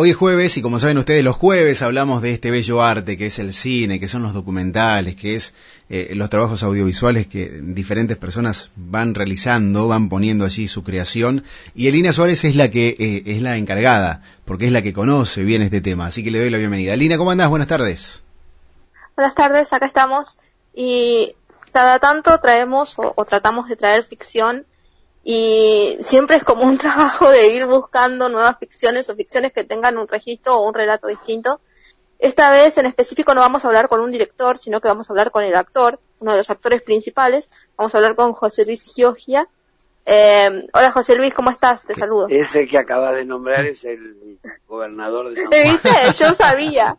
Hoy es jueves y como saben ustedes, los jueves hablamos de este bello arte que es el cine, que son los documentales, que es eh, los trabajos audiovisuales que diferentes personas van realizando, van poniendo allí su creación. Y Elina Suárez es la que eh, es la encargada, porque es la que conoce bien este tema. Así que le doy la bienvenida. Elina, ¿cómo andás? Buenas tardes. Buenas tardes, acá estamos. Y cada tanto traemos o tratamos de traer ficción y siempre es como un trabajo de ir buscando nuevas ficciones o ficciones que tengan un registro o un relato distinto. Esta vez en específico no vamos a hablar con un director, sino que vamos a hablar con el actor, uno de los actores principales. Vamos a hablar con José Luis Giogia. Eh, hola José Luis, ¿cómo estás? Te saludo. Ese que acabas de nombrar es el gobernador de San Juan. viste? Yo sabía.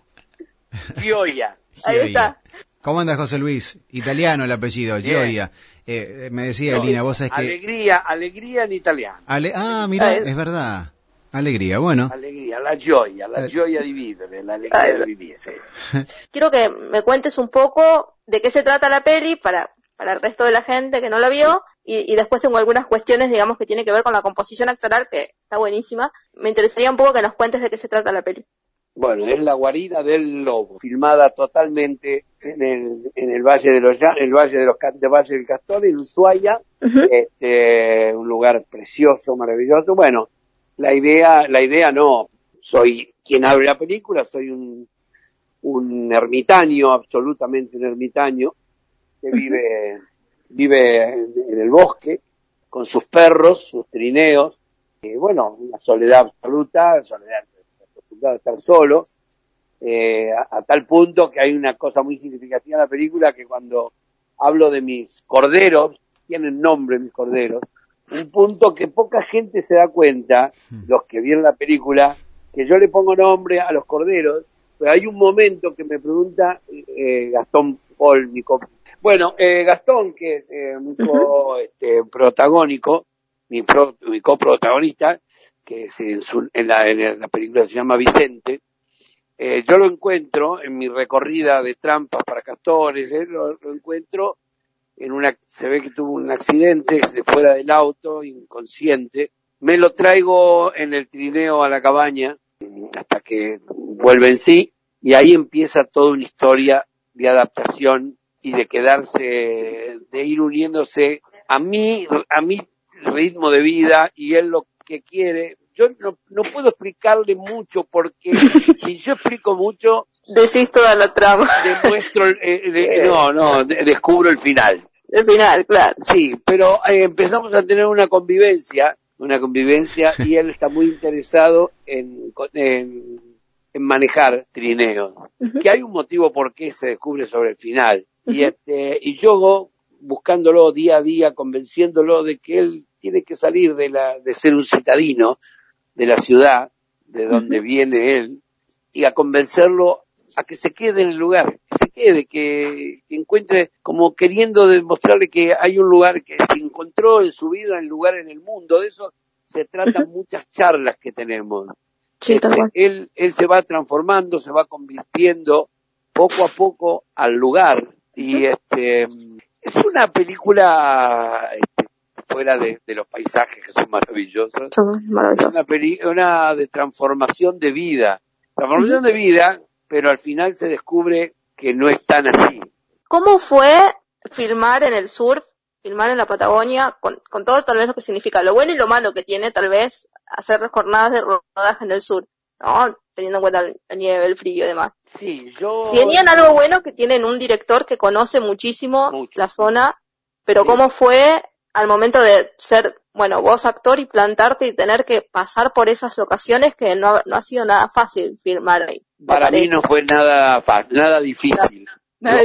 Gioia. Ahí está. ¿Cómo andas, José Luis? Italiano el apellido, Gioia. Eh, me decía Elina, vos es que... Alegría, alegría en italiano. ah, mira, es verdad. Alegría, bueno. Alegría, la gioia, la eh. gioia di vivere, la alegría de vivir, Quiero que me cuentes un poco de qué se trata la peli para, para el resto de la gente que no la vio y, y, después tengo algunas cuestiones, digamos, que tienen que ver con la composición actoral que está buenísima. Me interesaría un poco que nos cuentes de qué se trata la peli. Bueno, es la guarida del lobo, filmada totalmente en el, en el Valle de los el Valle de los Valle del Castor, en Ushuaia, este, un lugar precioso, maravilloso. Bueno, la idea, la idea no, soy quien abre la película, soy un, un ermitaño, absolutamente un ermitaño, que vive, vive en, el bosque, con sus perros, sus trineos, y bueno, una soledad absoluta, soledad estar solo, eh, a, tal punto que hay una cosa muy significativa en la película que cuando hablo de mis corderos, tienen nombre mis corderos, un punto que poca gente se da cuenta, hmm. los que vieron la película, que yo le pongo nombre a los corderos, pero hay un momento que me pregunta eh, Gastón Paul, mi bueno, eh, Gastón, que es eh, mi este, protagónico, mi, mi coprotagonista, que en, la, película se llama Vicente, eh, yo lo encuentro en mi recorrida de trampas para castores, eh, lo, encuentro en una, se ve que tuvo un accidente, se fuera del auto, inconsciente, me lo traigo en el trineo a la cabaña hasta que vuelve en sí y ahí empieza toda una historia de adaptación y de quedarse, de ir uniéndose a mí, a mi ritmo de vida y él lo que quiere. Yo no, puedo explicarle mucho porque si yo explico mucho... Decís toda la trama. Demuestro, eh, no, no, descubro el final. El final, claro. Sí, pero eh, empezamos a tener una convivencia, una convivencia y él está muy interesado en, en, manejar trineos. Que hay un motivo por qué se descubre sobre el final. Y este, y yo buscándolo día a día, convenciéndolo de que él tiene que salir de, la, de ser un citadino de la ciudad, de donde viene él, y a convencerlo a que se quede en el lugar, que se quede, que, encuentre como queriendo demostrarle que hay un lugar que se encontró en su vida, en lugar en el mundo. De eso se tratan muchas charlas que tenemos. Este, él, él se va transformando, se va convirtiendo poco a poco al lugar y este es una película este, fuera de, los paisajes que son maravillosos. Son maravillosos. Es una, una de transformación de vida. Transformación de vida, pero al final se descubre que no es tan así. ¿Cómo fue filmar en el sur, filmar en la Patagonia, con, con todo tal vez lo que significa, lo bueno y lo malo que tiene tal vez hacer jornadas de rodaje en el sur? ¿no? teniendo en cuenta el nieve, el frío y demás. Sí, yo... Tenían algo bueno que tienen un director que conoce muchísimo la zona, pero ¿cómo fue al momento de ser, bueno, vos actor y plantarte y tener que pasar por esas locaciones que no, no ha sido nada fácil filmar ahí? Para mí no fue nada fácil, nada difícil.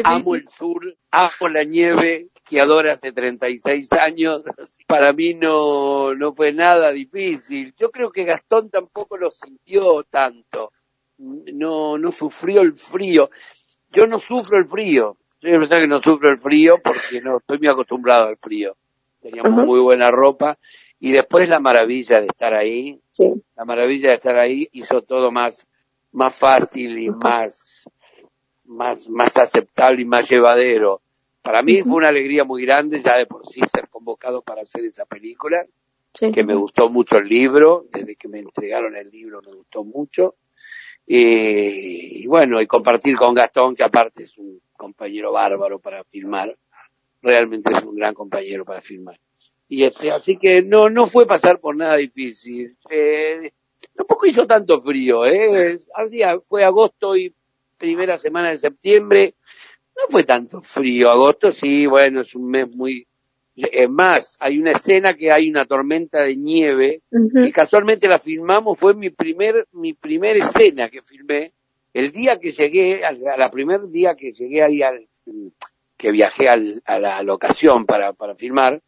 amo el sur, amo la nieve, esquiador hace 36 años, para mí no, no fue nada difícil. Yo creo que Gastón tampoco lo sintió tanto, no, no sufrió el frío. Yo no sufro el frío, yo pensar que no sufro el frío porque no estoy muy acostumbrado al frío. Teníamos muy buena ropa. Y después la maravilla de estar ahí, la maravilla de estar ahí hizo todo más, más fácil y más, más, más aceptable y más llevadero. Para mí fue una alegría muy grande ya de por sí ser convocado para hacer esa película, que me gustó mucho el libro, desde que me entregaron el libro me gustó mucho. y, bueno, y compartir con Gastón, que aparte es un compañero bárbaro para filmar, realmente es un gran compañero para filmar. Y este, así que no, no fue pasar por nada difícil. Eh, tampoco hizo tanto frío, eh. fue agosto y primera semana de septiembre. No fue tanto frío. Agosto sí, bueno, es un mes muy, es más, hay una escena que hay una tormenta de nieve y casualmente la filmamos, fue mi primer, mi primer escena que filmé. El día que llegué, a la primer día que llegué ahí al, que viajé a la locación para, para filmar,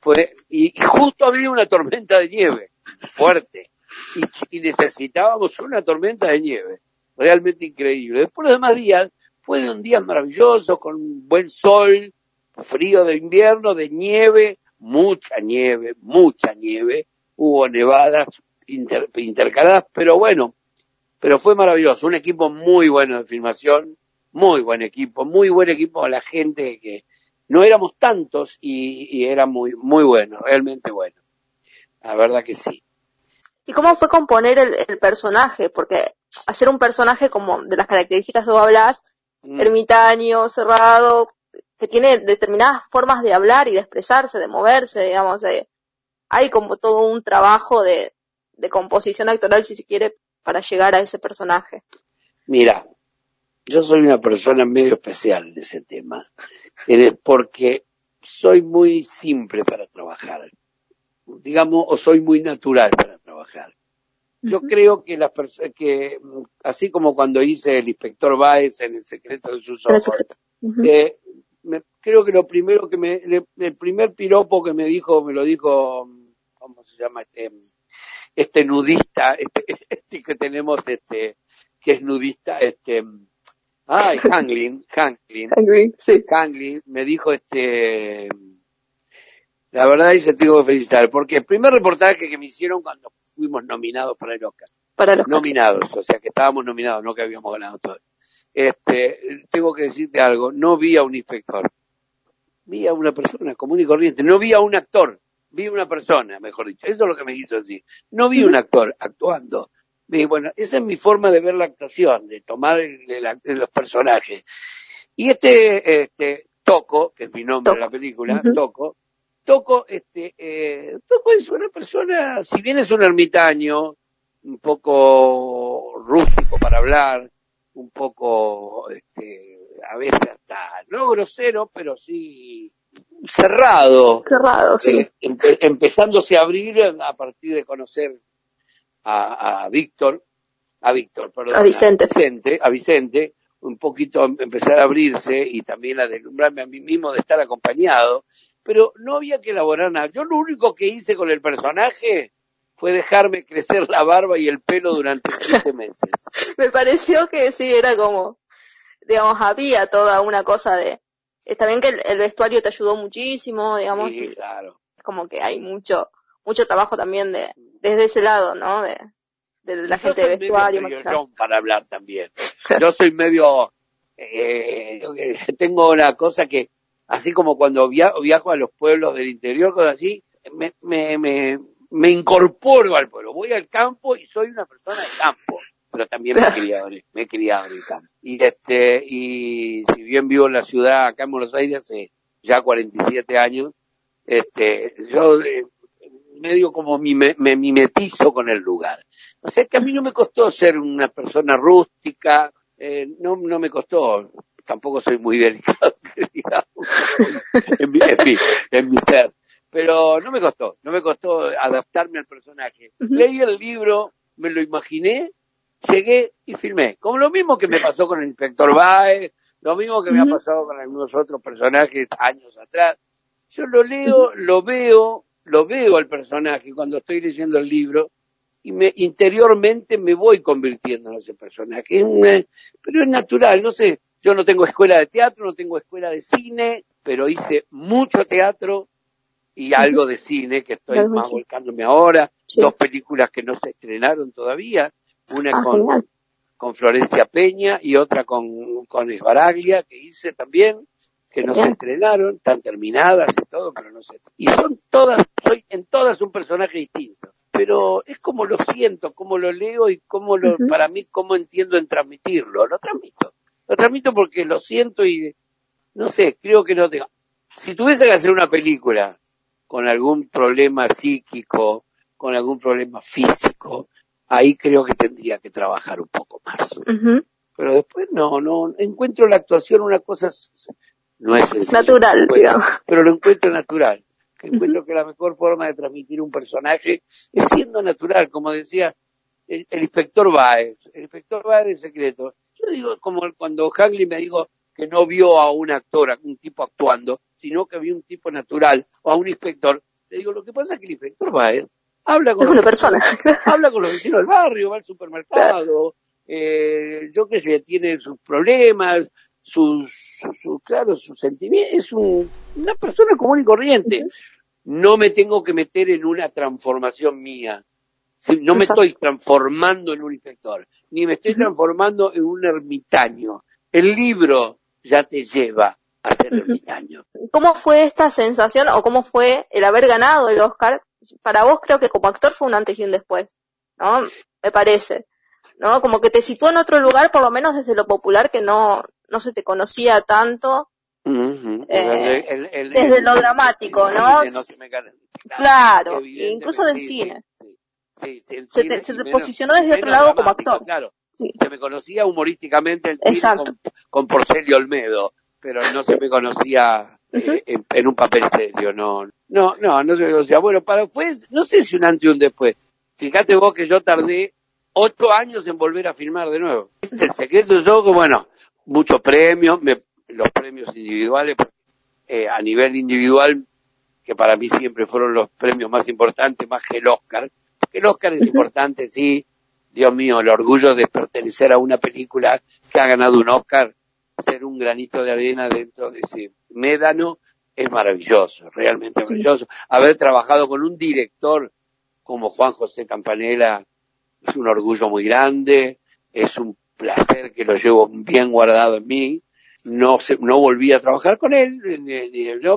fue, y, justo había una tormenta de nieve fuerte y, y, necesitábamos una tormenta de nieve realmente increíble. Después los demás días fue de un día maravilloso con buen sol, frío de invierno, de nieve, mucha nieve, mucha nieve, hubo nevadas intercaladas, pero bueno, pero fue maravilloso, un equipo muy bueno de filmación, muy buen equipo, muy buen equipo, la gente que no éramos tantos y, era muy, muy bueno, realmente bueno. La verdad que sí. ¿Y cómo fue componer el, personaje? Porque hacer un personaje como de las características que vos hablas, mm. ermitaño, cerrado, que tiene determinadas formas de hablar y de expresarse, de moverse, digamos, hay como todo un trabajo de, de composición actoral, si se quiere, para llegar a ese personaje. Mira, yo soy una persona medio especial en ese tema, porque soy muy simple para trabajar, digamos, o soy muy natural para trabajar. Yo creo que las personas, que así como cuando hice el inspector Baez en el secreto de sus ojos, creo que lo primero que me, el primer piropo que me dijo, me lo dijo, ¿cómo se llama este? Este nudista, este, este que tenemos, este, que es nudista, este, ay, Hanglin, Hanglin, Hanglin, sí. Hanglin, me dijo este, la verdad y se tengo que felicitar, porque el primer reportaje que me hicieron cuando fuimos nominados para el Oscar, para los nominados, o sea que estábamos nominados, no que habíamos ganado todo. Este, tengo que decirte algo, no vi a un inspector, vi a una persona común y corriente, no vi a un actor, vi a una persona, mejor dicho, eso es lo que me quiso decir, no vi a un actor actuando. Bueno, esa es mi forma de ver la actuación, de tomar los personajes. Y este, este, Toco, que es mi nombre de la película, Toco, Toco, este, eh, Toco es una persona, si bien es un ermitaño, un poco rústico para hablar, un poco, este, a veces hasta, no grosero, pero sí cerrado. Cerrado, sí. Eh, empezándose a abrir a partir de conocer a, a Víctor, a Víctor, perdón. A Vicente. A Vicente, un poquito empezar a abrirse y también a deslumbrarme a mí mismo de estar acompañado, pero no había que elaborar nada. Yo lo único que hice con el personaje fue dejarme crecer la barba y el pelo durante siete meses. Me pareció que sí, era como, digamos, había toda una cosa de, está bien que el, vestuario te ayudó muchísimo, digamos, sí, claro. es como que hay mucho, mucho trabajo también de, desde ese lado, ¿no? De, de la gente de vestuario. para hablar también. Yo soy medio, eh, tengo una cosa que, así como cuando viajo a los pueblos del interior, cosas así, me, me, me, me incorporo al pueblo, voy al campo y soy una persona de campo, pero también me he criado, me he criado en el campo. Y este, y si bien vivo en la ciudad, acá en Buenos Aires, hace ya 47 años, este, yo eh, medio como me, me mimetizo con el lugar. O sea que a mí no me costó ser una persona rústica, eh, no, no me costó, tampoco soy muy delicado, digamos, en, mi, en mi ser pero no me costó, no me costó adaptarme al personaje. Leí el libro, me lo imaginé, llegué y filmé. Como lo mismo que me pasó con el inspector Baez, lo mismo que me ha pasado con algunos otros personajes años atrás. Yo lo leo, lo veo, lo veo al personaje cuando estoy leyendo el libro y me interiormente me voy convirtiendo en ese personaje. pero es natural, no sé, yo no tengo escuela de teatro, no tengo escuela de cine, pero hice mucho teatro, y algo de cine que estoy más volcándome ahora, dos películas que no se estrenaron todavía, una ah, con, con Florencia Peña y otra con, con Esbaraglia que hice también, que no se estrenaron, están terminadas y todo, pero no sé. Y son todas, soy en todas un personaje distinto. pero es como lo siento, como lo leo y como lo, para mí, cómo entiendo en transmitirlo. Lo transmito. Lo transmito porque lo siento y, no sé, creo que no tengo. Si tuviese que hacer una película con algún problema psíquico, con algún problema físico, ahí creo que tendría que trabajar un poco más. Pero después no, no, encuentro la actuación una cosa, no es natural, digamos. pero lo encuentro natural. Encuentro que la mejor forma de transmitir un personaje es siendo natural, como decía el, inspector Baez, el inspector Baez de secreto. Yo digo, como cuando Hagley me dijo que no vio a un actor, a un tipo actuando, sino que vio un tipo natural o a un inspector, le digo, lo que pasa es que el inspector Baez habla con, una persona. habla con los vecinos del barrio, va al supermercado, eh, yo qué sé, tiene sus problemas, sus, su, claro, sus sentimientos, es una persona común y corriente. No me tengo que meter en una transformación mía. No me estoy transformando en un inspector, ni me estoy transformando en un ermitaño. El libro ya te lleva a ser ermitaño. ¿Cómo fue esta sensación o cómo fue el haber ganado el Oscar? Para vos creo que como actor fue un antes y un después, ¿no? Me parece. ¿No? Como que te situó en otro lugar, por lo menos desde lo popular, que no, no se te conocía tanto. Eh, desde lo dramático, ¿no? claro, incluso del cine. se, te, posicionó desde otro lado como actor. Claro, se me conocía humorísticamente el cine con, con, Porcelio Olmedo, pero no se me conocía eh, en, un papel serio, no. No, no, no se me conocía. Bueno, para fue, no sé si un antes y un después. Fíjate vos que yo tardé ocho años en volver a filmar de nuevo. El secreto es yo, bueno, muchos premios, los premios individuales, eh, a nivel individual, que para mí siempre fueron los premios más importantes, más que el Oscar. Porque el Oscar es importante, sí. Dios mío, el orgullo de pertenecer a una película que ha ganado un Oscar, ser un granito de arena dentro de ese médano, es maravilloso, realmente maravilloso. Haber trabajado con un director como Juan José Campanella, es un orgullo muy grande, es un placer que lo llevo bien guardado en mí. No no volví a trabajar con él,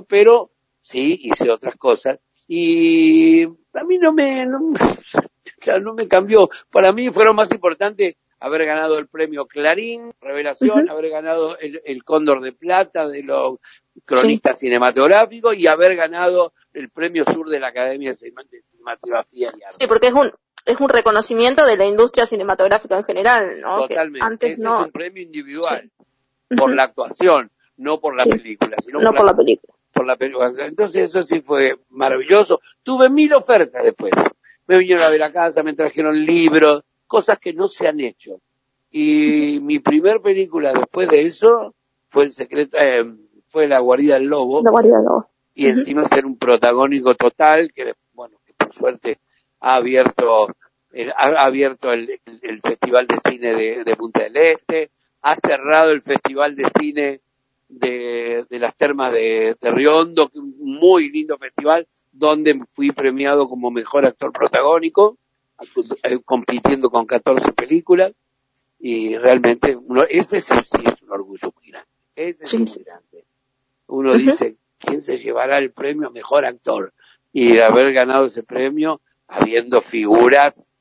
pero sí hice otras cosas. Y a mí no me, no, no me cambió. Para mí fueron más importantes haber ganado el premio Clarín, Revelación, haber ganado el, Cóndor de Plata de los cronistas cinematográficos y haber ganado el premio Sur de la Academia de Cinematografía y Arte. Sí, porque es un, es un reconocimiento de la industria cinematográfica en general, ¿no? Totalmente. antes Ese no... es un premio individual por la actuación, no por la película, sino no por, la, película. Por la película. Entonces eso sí fue maravilloso. Tuve mil ofertas después. Me vinieron a ver a casa, me trajeron libros, cosas que no se han hecho. Y mi primer película después de eso fue el secreto, eh, fue La guarida del lobo. La guarida del lobo. Y encima ser un protagónico total que, bueno, que por suerte ha abierto, ha abierto el, Festival de Cine de, Punta del Este, ha cerrado el Festival de Cine de, las Termas de, de Riondo, un muy lindo festival, donde fui premiado como mejor actor protagónico, eh, compitiendo con 14 películas, y realmente uno, ese sí, es un orgullo muy grande. Ese es muy grande. Uno dice, ¿quién se llevará el premio mejor actor? Y haber ganado ese premio, habiendo figuras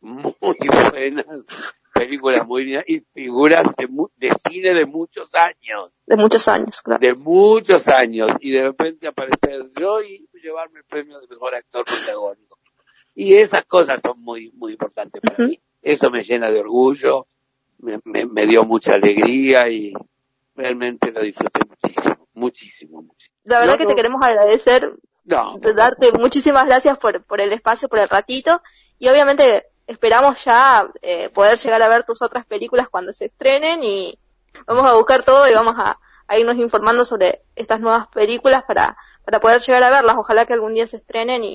muy buenas, películas muy buenas y figuras de, cine de muchos años. De muchos años, claro. De muchos años. Y de repente aparecer yo y llevarme el premio de mejor actor protagónico. Y esas cosas son muy, muy importantes para mí. Eso me llena de orgullo, me, me, dio mucha alegría y realmente lo disfruté muchísimo, muchísimo, muchísimo. La verdad que te queremos agradecer no, darte muchísimas gracias por, por el espacio, por el ratito. Y obviamente esperamos ya eh, poder llegar a ver tus otras películas cuando se estrenen y vamos a buscar todo y vamos a, irnos informando sobre estas nuevas películas para, para poder llegar a verlas. Ojalá que algún día se estrenen y...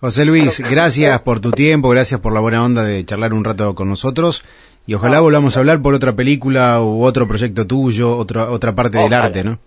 José Luis, gracias por tu tiempo, gracias por la buena onda de charlar un rato con nosotros. Y ojalá volvamos a hablar por otra película u otro proyecto tuyo, otra otra parte del arte, ¿no?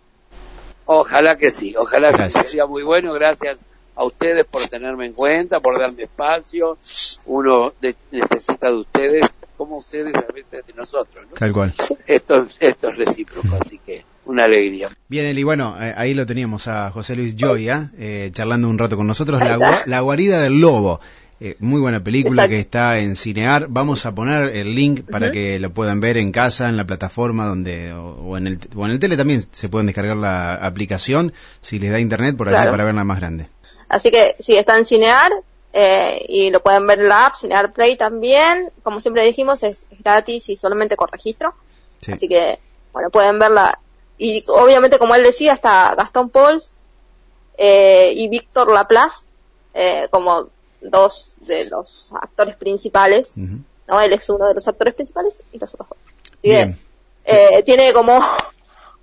Ojalá que sí, ojalá que sea muy bueno, gracias a ustedes por tenerme en cuenta, por darme espacio, uno necesita de ustedes como ustedes a veces de nosotros, ¿no? Tal cual. Esto, esto es recíproco, así que una alegría. Bien, Eli, bueno, eh, ahí lo teníamos a José Luis Joya eh, charlando un rato con nosotros, la, la, guarida del lobo. Eh, muy buena película que está en Cinear. Vamos a poner el link para que lo puedan ver en casa, en la plataforma donde o, en el o en el tele también se pueden descargar la aplicación si les da internet por allá para verla más grande. Así que sí, está en Cinear eh, y lo pueden ver en la app, Cinear Play también. Como siempre dijimos, es, gratis y solamente con registro. Así que, bueno, pueden verla. Y obviamente, como él decía, está Gastón Pauls eh, y Víctor Laplace eh, como dos de los actores principales, ¿no? Él es uno de los actores principales y los otros dos. Así que, eh, tiene como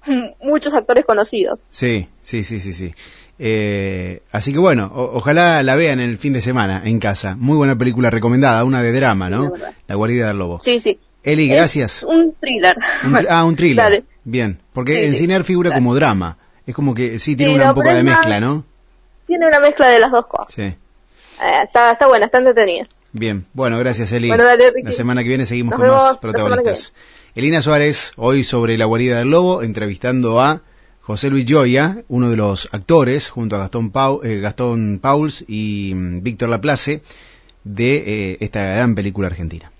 muchos actores conocidos. Sí, sí, sí, sí, sí. Eh, así que bueno, ojalá la vean el fin de semana en casa. Muy buena película recomendada, una de drama, ¿no? la guarida del lobo. Sí, sí. Eli, gracias. un thriller. ah, un thriller. Bien, porque en Cinear figura como drama. Es como que sí, tiene una un poco de mezcla, ¿no? Tiene una mezcla de las dos cosas. Sí. Eh, está, está buena, está entretenida. Bien, bueno, gracias Eli. la semana que viene seguimos con más protagonistas. Elina Suárez, hoy sobre la guarida del lobo, entrevistando a José Luis Joya, uno de los actores, junto a Gastón, Pau, eh, Gastón Pauls y mm, Víctor Laplace, de eh, esta gran película argentina.